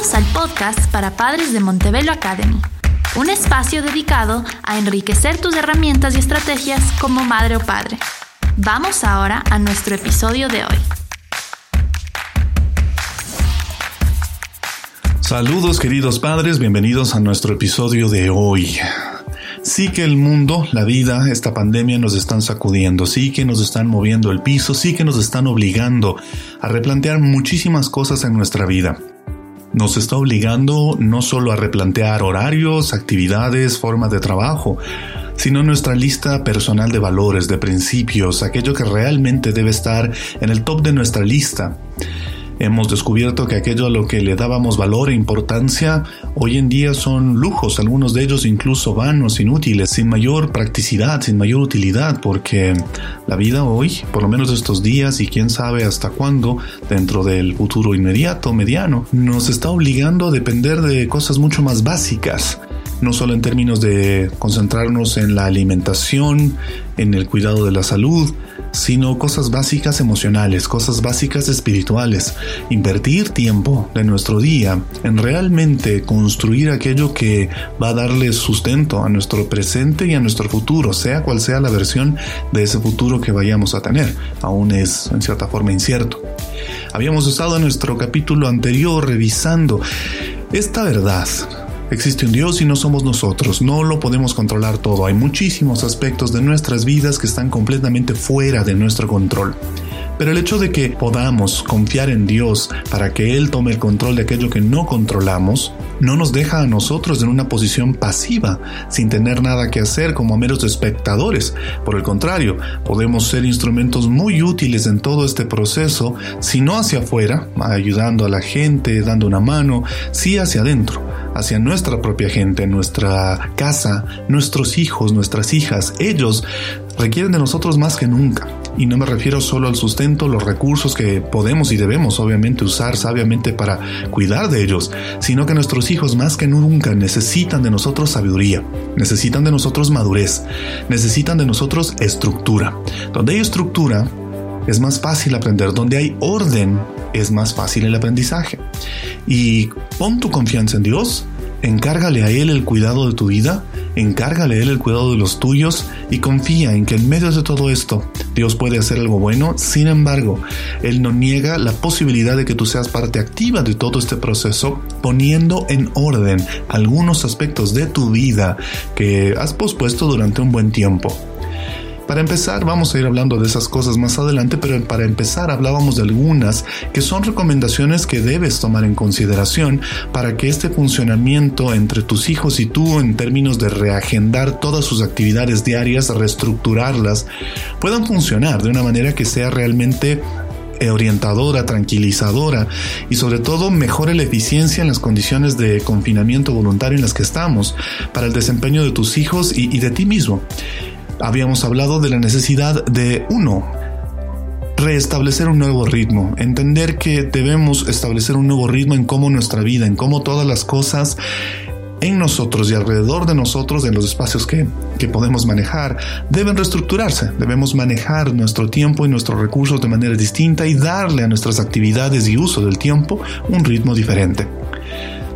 Al podcast para padres de Montebello Academy, un espacio dedicado a enriquecer tus herramientas y estrategias como madre o padre. Vamos ahora a nuestro episodio de hoy. Saludos queridos padres, bienvenidos a nuestro episodio de hoy. Sí que el mundo, la vida, esta pandemia nos están sacudiendo, sí que nos están moviendo el piso, sí que nos están obligando a replantear muchísimas cosas en nuestra vida nos está obligando no solo a replantear horarios, actividades, formas de trabajo, sino nuestra lista personal de valores, de principios, aquello que realmente debe estar en el top de nuestra lista. Hemos descubierto que aquello a lo que le dábamos valor e importancia hoy en día son lujos, algunos de ellos incluso vanos, inútiles, sin mayor practicidad, sin mayor utilidad, porque la vida hoy, por lo menos estos días y quién sabe hasta cuándo, dentro del futuro inmediato, mediano, nos está obligando a depender de cosas mucho más básicas. No solo en términos de concentrarnos en la alimentación, en el cuidado de la salud, sino cosas básicas emocionales, cosas básicas espirituales. Invertir tiempo de nuestro día en realmente construir aquello que va a darle sustento a nuestro presente y a nuestro futuro, sea cual sea la versión de ese futuro que vayamos a tener. Aún es en cierta forma incierto. Habíamos estado en nuestro capítulo anterior revisando esta verdad Existe un Dios y no somos nosotros, no lo podemos controlar todo, hay muchísimos aspectos de nuestras vidas que están completamente fuera de nuestro control. Pero el hecho de que podamos confiar en Dios para que Él tome el control de aquello que no controlamos, no nos deja a nosotros en una posición pasiva, sin tener nada que hacer como meros espectadores. Por el contrario, podemos ser instrumentos muy útiles en todo este proceso, si no hacia afuera, ayudando a la gente, dando una mano, sí hacia adentro hacia nuestra propia gente, nuestra casa, nuestros hijos, nuestras hijas. Ellos requieren de nosotros más que nunca. Y no me refiero solo al sustento, los recursos que podemos y debemos obviamente usar sabiamente para cuidar de ellos, sino que nuestros hijos más que nunca necesitan de nosotros sabiduría, necesitan de nosotros madurez, necesitan de nosotros estructura. Donde hay estructura, es más fácil aprender. Donde hay orden, es más fácil el aprendizaje. Y pon tu confianza en Dios, encárgale a Él el cuidado de tu vida, encárgale Él el cuidado de los tuyos y confía en que en medio de todo esto Dios puede hacer algo bueno. Sin embargo, Él no niega la posibilidad de que tú seas parte activa de todo este proceso, poniendo en orden algunos aspectos de tu vida que has pospuesto durante un buen tiempo. Para empezar, vamos a ir hablando de esas cosas más adelante, pero para empezar hablábamos de algunas que son recomendaciones que debes tomar en consideración para que este funcionamiento entre tus hijos y tú en términos de reagendar todas sus actividades diarias, reestructurarlas, puedan funcionar de una manera que sea realmente eh, orientadora, tranquilizadora y sobre todo mejore la eficiencia en las condiciones de confinamiento voluntario en las que estamos para el desempeño de tus hijos y, y de ti mismo habíamos hablado de la necesidad de uno, reestablecer un nuevo ritmo, entender que debemos establecer un nuevo ritmo en cómo nuestra vida, en cómo todas las cosas en nosotros y alrededor de nosotros, en los espacios que, que, podemos manejar, deben reestructurarse. Debemos manejar nuestro tiempo y nuestros recursos de manera distinta y darle a nuestras actividades y uso del tiempo un ritmo diferente.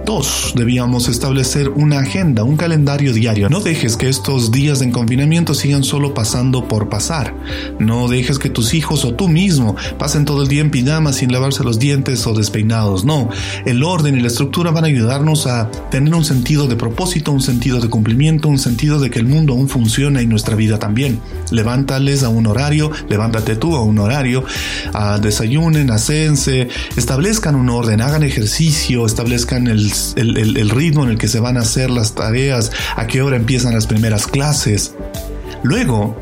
Dos, debíamos establecer una agenda, un calendario diario. No dejes que estos días de confinamiento sigan solo pasando por pasar. No dejes que tus hijos o tú mismo pasen todo el día en pijama sin lavarse los dientes o despeinados. No, el orden y la estructura van a ayudarnos a tener un sentido de propósito, un sentido de cumplimiento, un sentido de que el mundo aún funciona y nuestra vida también. Levántales a un horario, levántate tú a un horario, desayunen, acense, establezcan un orden, hagan ejercicio, establezcan el el, ritmo en el que se van a hacer las tareas, a qué hora empiezan las primeras clases. Luego,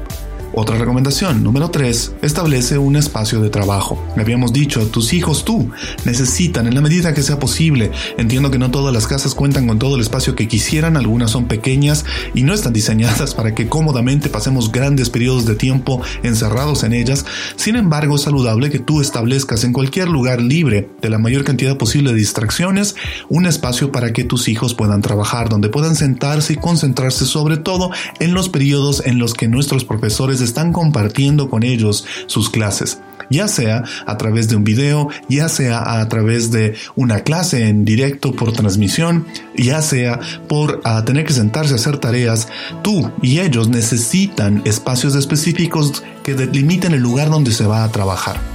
otra recomendación, número 3, establece un espacio de trabajo. Le habíamos dicho, tus hijos tú necesitan en la medida que sea posible. Entiendo que no todas las casas cuentan con todo el espacio que quisieran, algunas son pequeñas y no están diseñadas para que cómodamente pasemos grandes periodos de tiempo encerrados en ellas. Sin embargo, es saludable que tú establezcas en cualquier lugar libre de la mayor cantidad posible de distracciones un espacio para que tus hijos puedan trabajar, donde puedan sentarse y concentrarse sobre todo en los periodos en los que nuestros profesores están compartiendo con ellos sus clases ya sea a través de un video, ya sea a través de una clase en directo por transmisión, ya sea por ah, tener que sentarse a hacer tareas, tú y ellos necesitan espacios específicos que delimiten el lugar donde se va a trabajar.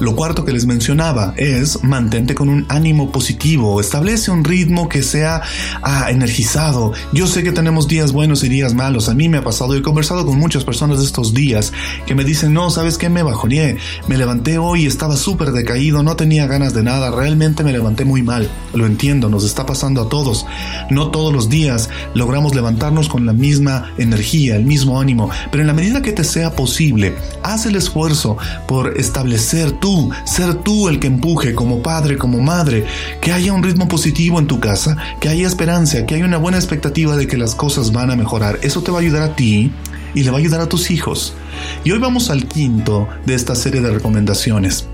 Lo cuarto que les mencionaba es mantente con un ánimo positivo, establece un ritmo que sea ah, energizado. Yo sé que tenemos días buenos y días malos, a mí me ha pasado, he conversado con muchas personas de estos días que me dicen, no, ¿sabes qué? Me bajoné, me levanté hoy, estaba súper decaído, no tenía ganas de nada, realmente me levanté muy mal. Lo entiendo, nos está pasando a todos. No todos los días logramos levantarnos con la misma energía, el mismo ánimo, pero en la medida que te sea posible, haz el esfuerzo por establecer tu ser tú el que empuje como padre, como madre, que haya un ritmo positivo en tu casa, que haya esperanza, que haya una buena expectativa de que las cosas van a mejorar. Eso te va a ayudar a ti y le va a ayudar a tus hijos. Y hoy vamos al quinto de esta serie de recomendaciones.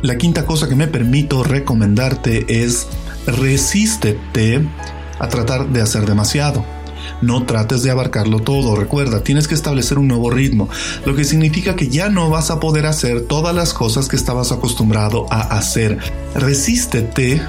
La quinta cosa que me permito recomendarte es resístete a tratar de hacer demasiado. No trates de abarcarlo todo, recuerda, tienes que establecer un nuevo ritmo, lo que significa que ya no vas a poder hacer todas las cosas que estabas acostumbrado a hacer. Resístete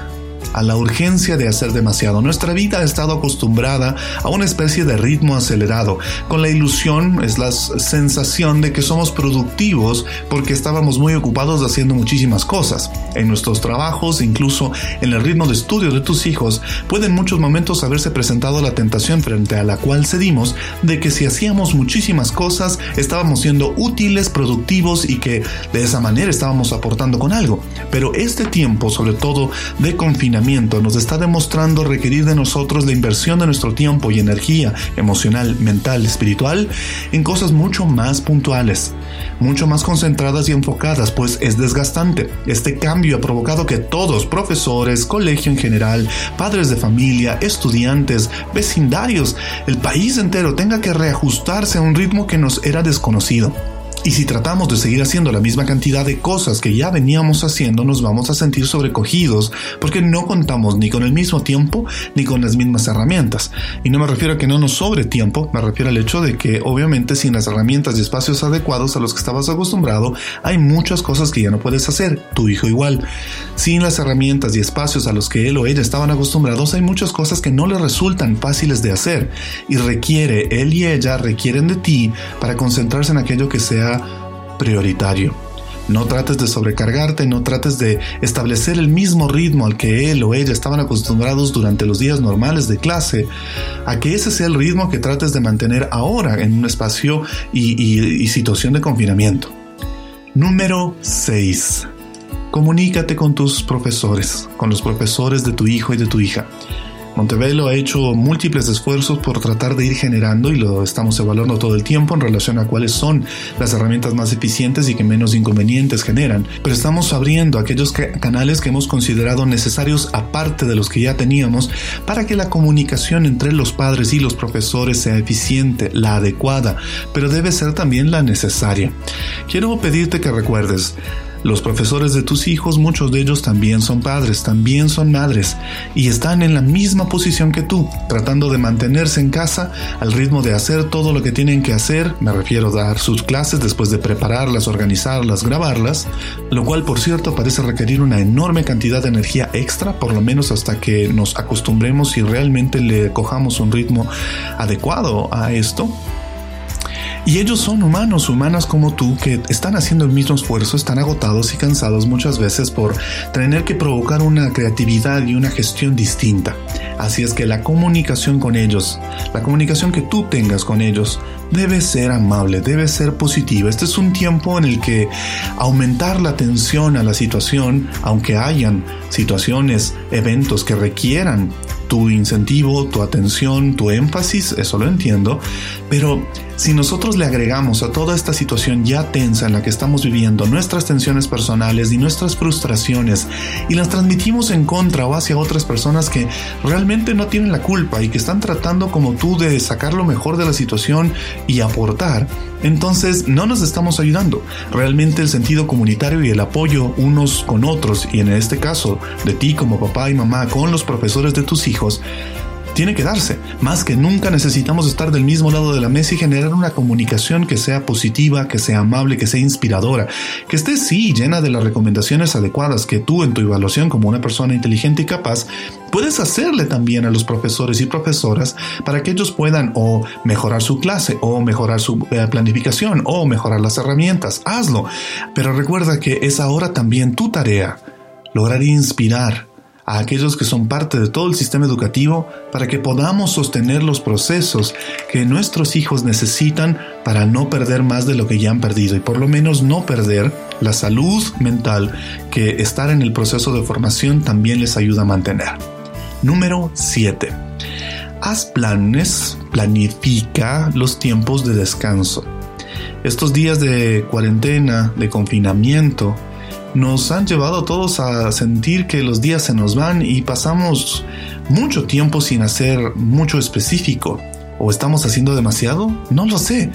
a la urgencia de hacer demasiado. Nuestra vida ha estado acostumbrada a una especie de ritmo acelerado, con la ilusión, es la sensación de que somos productivos porque estábamos muy ocupados haciendo muchísimas cosas. En nuestros trabajos, incluso en el ritmo de estudio de tus hijos, puede en muchos momentos haberse presentado la tentación frente a la cual cedimos de que si hacíamos muchísimas cosas estábamos siendo útiles, productivos y que de esa manera estábamos aportando con algo. Pero este tiempo, sobre todo de confinamiento, nos está demostrando requerir de nosotros la inversión de nuestro tiempo y energía emocional, mental, espiritual en cosas mucho más puntuales, mucho más concentradas y enfocadas, pues es desgastante. Este cambio ha provocado que todos, profesores, colegio en general, padres de familia, estudiantes, vecindarios, el país entero tenga que reajustarse a un ritmo que nos era desconocido. Y si tratamos de seguir haciendo la misma cantidad de cosas que ya veníamos haciendo, nos vamos a sentir sobrecogidos porque no contamos ni con el mismo tiempo ni con las mismas herramientas. Y no me refiero a que no nos sobre tiempo, me refiero al hecho de que obviamente sin las herramientas y espacios adecuados a los que estabas acostumbrado, hay muchas cosas que ya no puedes hacer, tu hijo igual. Sin las herramientas y espacios a los que él o ella estaban acostumbrados, hay muchas cosas que no les resultan fáciles de hacer y requiere, él y ella requieren de ti para concentrarse en aquello que sea prioritario. No trates de sobrecargarte, no trates de establecer el mismo ritmo al que él o ella estaban acostumbrados durante los días normales de clase, a que ese sea el ritmo que trates de mantener ahora en un espacio y, y situación de confinamiento. Número 6. Comunícate con tus profesores, con los profesores de tu hijo y de tu hija. Montebello ha hecho múltiples esfuerzos por tratar de ir generando y lo estamos evaluando todo el tiempo en relación a cuáles son las herramientas más eficientes y que menos inconvenientes generan. Pero estamos abriendo aquellos canales que hemos considerado necesarios aparte de los que ya teníamos para que la comunicación entre los padres y los profesores sea eficiente, la adecuada, pero debe ser también la necesaria. Quiero pedirte que recuerdes los profesores de tus hijos, muchos de ellos también son padres, también son madres y están en la misma posición que tú, tratando de mantenerse en casa al ritmo de hacer todo lo que tienen que hacer, me refiero a dar sus clases después de prepararlas, organizarlas, grabarlas, lo cual por cierto parece requerir una enorme cantidad de energía extra, por lo menos hasta que nos acostumbremos y realmente le cojamos un ritmo adecuado a esto. Y ellos son humanos, humanas como tú, que están haciendo el mismo esfuerzo, están agotados y cansados muchas veces por tener que provocar una creatividad y una gestión distinta. Así es que la comunicación con ellos, la comunicación que tú tengas con ellos, debe ser amable, debe ser positiva. Este es un tiempo en el que aumentar la atención a la situación, aunque hayan situaciones, eventos que requieran tu incentivo, tu atención, tu énfasis, eso lo entiendo, pero si nosotros le agregamos a toda esta situación ya tensa en la que estamos viviendo nuestras tensiones personales y nuestras frustraciones y las transmitimos en contra o hacia otras personas que realmente no tienen la culpa y que están tratando como tú de sacar lo mejor de la situación y aportar, entonces no nos estamos ayudando. Realmente el sentido comunitario y el apoyo unos con otros y en este caso de ti como papá y mamá con los profesores de tus hijos tiene que darse. Más que nunca necesitamos estar del mismo lado de la mesa y generar una comunicación que sea positiva, que sea amable, que sea inspiradora, que esté sí llena de las recomendaciones adecuadas que tú en tu evaluación como una persona inteligente y capaz puedes hacerle también a los profesores y profesoras para que ellos puedan o mejorar su clase o mejorar su eh, planificación o mejorar las herramientas. Hazlo. Pero recuerda que es ahora también tu tarea lograr inspirar a aquellos que son parte de todo el sistema educativo para que podamos sostener los procesos que nuestros hijos necesitan para no perder más de lo que ya han perdido y por lo menos no perder la salud mental que estar en el proceso de formación también les ayuda a mantener. Número 7. Haz planes, planifica los tiempos de descanso. Estos días de cuarentena, de confinamiento, nos han llevado a todos a sentir que los días se nos van y pasamos mucho tiempo sin hacer mucho específico. ¿O estamos haciendo demasiado? No lo sé.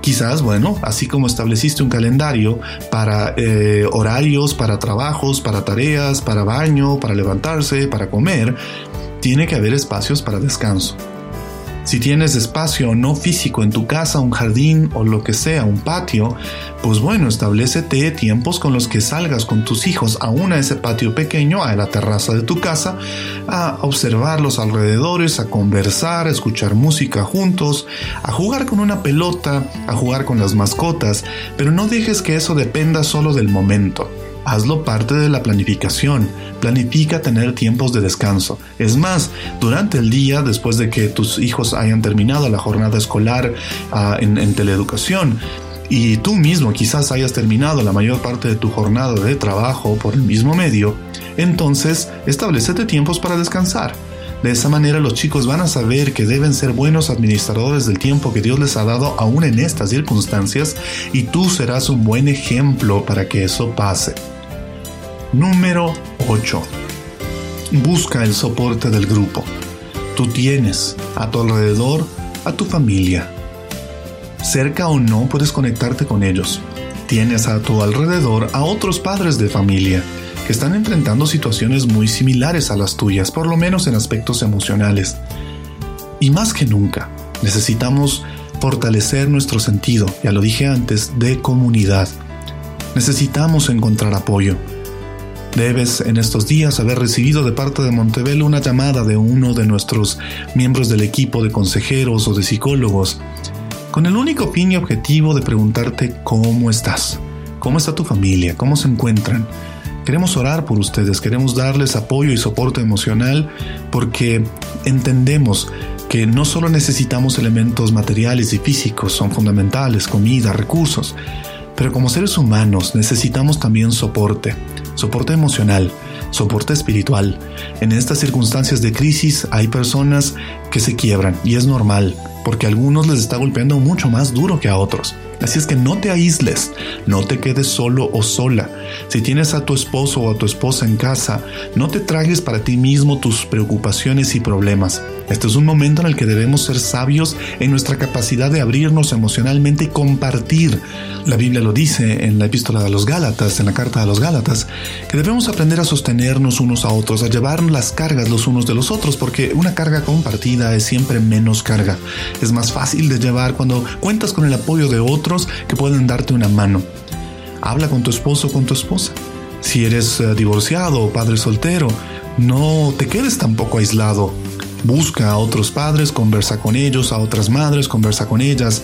Quizás, bueno, así como estableciste un calendario para eh, horarios, para trabajos, para tareas, para baño, para levantarse, para comer, tiene que haber espacios para descanso. Si tienes espacio no físico en tu casa, un jardín o lo que sea, un patio, pues bueno, establecete tiempos con los que salgas con tus hijos aún a ese patio pequeño, a la terraza de tu casa, a observar los alrededores, a conversar, a escuchar música juntos, a jugar con una pelota, a jugar con las mascotas, pero no dejes que eso dependa solo del momento. Hazlo parte de la planificación. Planifica tener tiempos de descanso. Es más, durante el día, después de que tus hijos hayan terminado la jornada escolar ah, en, en teleeducación, y tú mismo quizás hayas terminado la mayor parte de tu jornada de trabajo por el mismo medio, entonces establecete tiempos para descansar. De esa manera los chicos van a saber que deben ser buenos administradores del tiempo que Dios les ha dado aún en estas circunstancias y tú serás un buen ejemplo para que eso pase. Número 8. Busca el soporte del grupo. Tú tienes a tu alrededor a tu familia. Cerca o no puedes conectarte con ellos. Tienes a tu alrededor a otros padres de familia están enfrentando situaciones muy similares a las tuyas, por lo menos en aspectos emocionales. Y más que nunca, necesitamos fortalecer nuestro sentido, ya lo dije antes, de comunidad. Necesitamos encontrar apoyo. Debes en estos días haber recibido de parte de Montebello una llamada de uno de nuestros miembros del equipo de consejeros o de psicólogos, con el único fin y objetivo de preguntarte cómo estás, cómo está tu familia, cómo se encuentran, Queremos orar por ustedes, queremos darles apoyo y soporte emocional porque entendemos que no solo necesitamos elementos materiales y físicos, son fundamentales, comida, recursos, pero como seres humanos necesitamos también soporte, soporte emocional, soporte espiritual. En estas circunstancias de crisis hay personas que se quiebran y es normal, porque a algunos les está golpeando mucho más duro que a otros. Así es que no te aísles, no te quedes solo o sola. Si tienes a tu esposo o a tu esposa en casa, no te tragues para ti mismo tus preocupaciones y problemas. Este es un momento en el que debemos ser sabios en nuestra capacidad de abrirnos emocionalmente y compartir. La Biblia lo dice en la epístola de los Gálatas, en la carta de los Gálatas, que debemos aprender a sostenernos unos a otros, a llevar las cargas los unos de los otros, porque una carga compartida es siempre menos carga. Es más fácil de llevar cuando cuentas con el apoyo de otros que pueden darte una mano. Habla con tu esposo o con tu esposa. Si eres eh, divorciado o padre soltero, no te quedes tampoco aislado Busca a otros padres, conversa con ellos, a otras madres, conversa con ellas.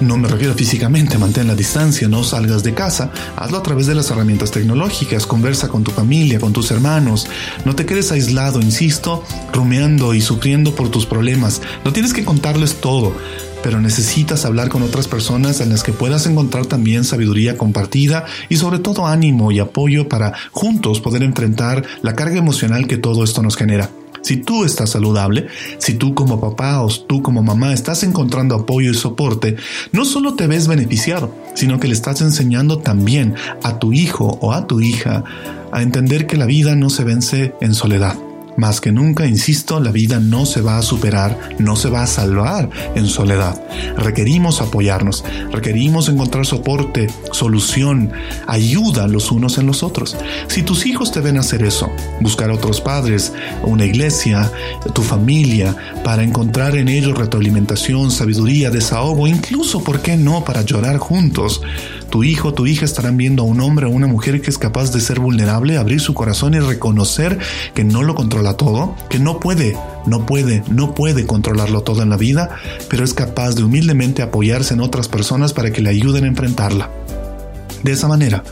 No me refiero físicamente, mantén la distancia, no salgas de casa, hazlo a través de las herramientas tecnológicas, conversa con tu familia, con tus hermanos, no te quedes aislado, insisto, rumeando y sufriendo por tus problemas, no tienes que contarles todo, pero necesitas hablar con otras personas en las que puedas encontrar también sabiduría compartida y sobre todo ánimo y apoyo para juntos poder enfrentar la carga emocional que todo esto nos genera. Si tú estás saludable, si tú como papá o tú como mamá estás encontrando apoyo y soporte, no solo te ves beneficiado, sino que le estás enseñando también a tu hijo o a tu hija a entender que la vida no se vence en soledad más que nunca, insisto, la vida no se va a superar, no se va a salvar en soledad. Requerimos apoyarnos, requerimos encontrar soporte, solución, ayuda los unos en los otros. Si tus hijos te ven hacer eso, buscar otros padres, una iglesia, tu familia, para encontrar en ellos retroalimentación, sabiduría, desahogo, incluso, ¿por qué no?, para llorar juntos. Tu hijo, tu hija estarán viendo a un hombre o una mujer que es capaz de ser vulnerable, abrir su corazón y reconocer que no lo controla todo, que no puede, no puede, no puede controlarlo todo en la vida, pero es capaz de humildemente apoyarse en otras personas para que le ayuden a enfrentarla. De esa manera,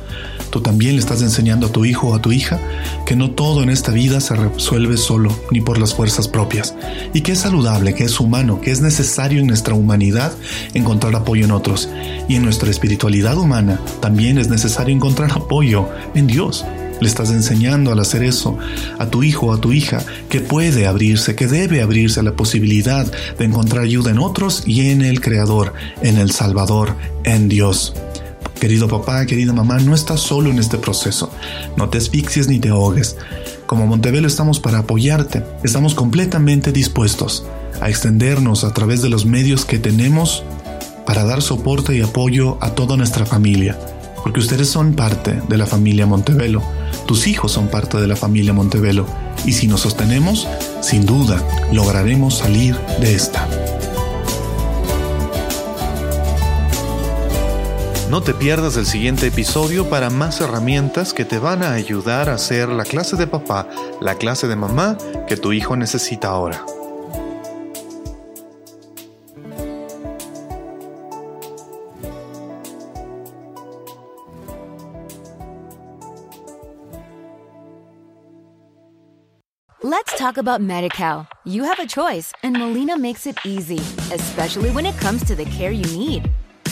tú también le estás enseñando a tu hijo o a tu hija que no todo en esta vida se resuelve solo ni por las fuerzas propias y que es saludable, que es humano, que es necesario en nuestra humanidad encontrar apoyo en otros y en nuestra espiritualidad humana también es necesario encontrar apoyo en Dios. Le estás enseñando al hacer eso a tu hijo o a tu hija que puede abrirse, que debe abrirse a la posibilidad de encontrar ayuda en otros y en el Creador, en el Salvador, en Dios. Querido papá, querida mamá, no estás solo en este proceso. No te asfixies ni te ahogues. Como Montevelo estamos para apoyarte. Estamos completamente dispuestos a extendernos a través de los medios que tenemos para dar soporte y apoyo a toda nuestra familia. Porque ustedes son parte de la familia Montevelo. Tus hijos son parte de la familia Montevelo. Y si nos sostenemos, sin duda, lograremos salir de esta. No te pierdas el siguiente episodio para más herramientas que te van a ayudar a hacer la clase de papá, la clase de mamá que tu hijo necesita ahora. Let's talk about MediCal. You have a choice, and Molina makes it easy, especially when it comes to the care you need.